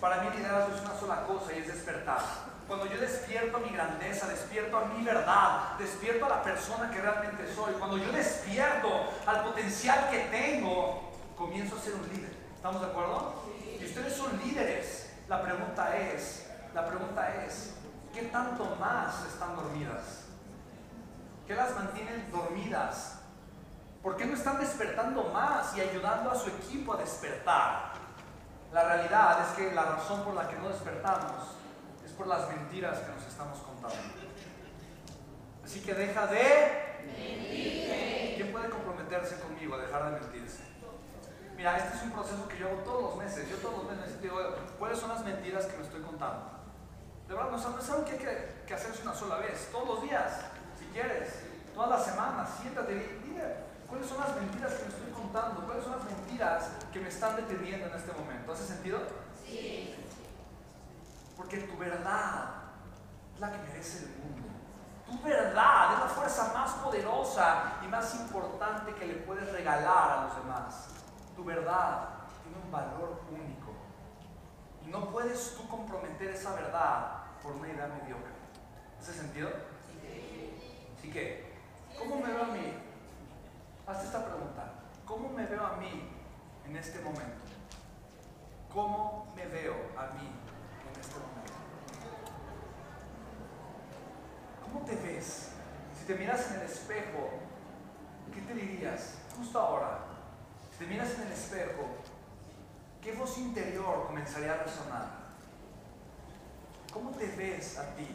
Para mí liderazgo es una sola cosa y es despertar. Cuando yo despierto mi grandeza, despierto a mi verdad, despierto a la persona que realmente soy, cuando yo despierto al potencial que tengo, comienzo a ser un líder. ¿Estamos de acuerdo? Y ustedes son líderes. La pregunta es, la pregunta es, ¿qué tanto más están dormidas? ¿Qué las mantienen dormidas? ¿Por qué no están despertando más y ayudando a su equipo a despertar? La razón por la que no despertamos es por las mentiras que nos estamos contando. Así que deja de mentir. ¿Quién puede comprometerse conmigo a dejar de mentirse? Mira, este es un proceso que yo hago todos los meses. Yo todos los meses digo, ¿cuáles son las mentiras que me estoy contando? De verdad, no es algo que hay que, que hacerse una sola vez, todos los días, si quieres, todas las semanas, siéntate y dile, ¿cuáles son las mentiras que me estoy contando? ¿Cuáles son las mentiras que me están deteniendo en este momento? ¿Hace sentido? Porque tu verdad es la que merece el mundo. Tu verdad es la fuerza más poderosa y más importante que le puedes regalar a los demás. Tu verdad tiene un valor único. Y no puedes tú comprometer esa verdad por una idea mediocre. ¿Hace sentido? Sí. Así que, ¿cómo me veo a mí? Hazte esta pregunta. ¿Cómo me veo a mí en este momento? ¿Cómo me veo a mí en este momento? ¿Cómo te ves? Si te miras en el espejo, ¿qué te dirías justo ahora? Si te miras en el espejo, ¿qué voz interior comenzaría a resonar? ¿Cómo te ves a ti?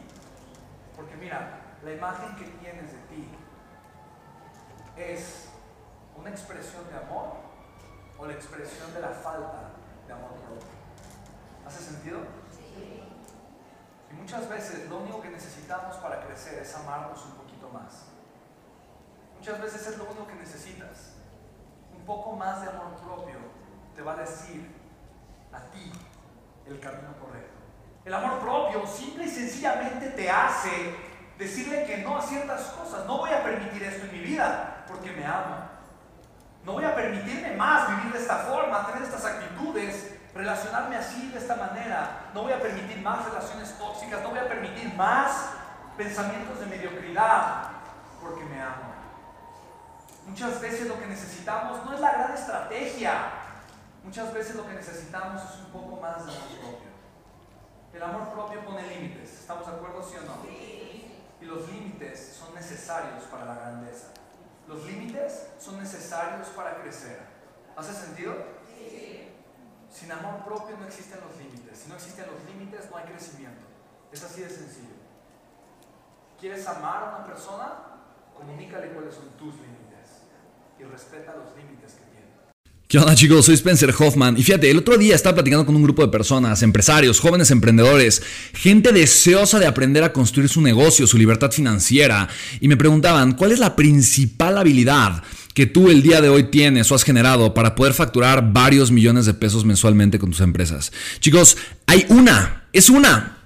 Porque mira, la imagen que tienes de ti es una expresión de amor o la expresión de la falta de amor propio. ¿Hace sentido? Sí. Y muchas veces lo único que necesitamos para crecer es amarnos un más. Muchas veces es lo único que necesitas. Un poco más de amor propio te va a decir a ti el camino correcto. El amor propio simple y sencillamente te hace decirle que no a ciertas cosas. No voy a permitir esto en mi vida porque me amo. No voy a permitirme más vivir de esta forma, tener estas actitudes, relacionarme así de esta manera. No voy a permitir más relaciones tóxicas, no voy a permitir más pensamientos de mediocridad, porque me amo. Muchas veces lo que necesitamos no es la gran estrategia, muchas veces lo que necesitamos es un poco más de amor propio. El amor propio pone límites, ¿estamos de acuerdo, sí o no? Y los límites son necesarios para la grandeza. Los límites son necesarios para crecer. ¿Hace sentido? Sí. Sin amor propio no existen los límites. Si no existen los límites, no hay crecimiento. Es así de sencillo. ¿Quieres amar a una persona? Comunícale cuáles son tus límites y respeta los límites que tiene. ¿Qué onda chicos? Soy Spencer Hoffman y fíjate, el otro día estaba platicando con un grupo de personas, empresarios, jóvenes emprendedores, gente deseosa de aprender a construir su negocio, su libertad financiera y me preguntaban, ¿cuál es la principal habilidad que tú el día de hoy tienes o has generado para poder facturar varios millones de pesos mensualmente con tus empresas? Chicos, hay una, es una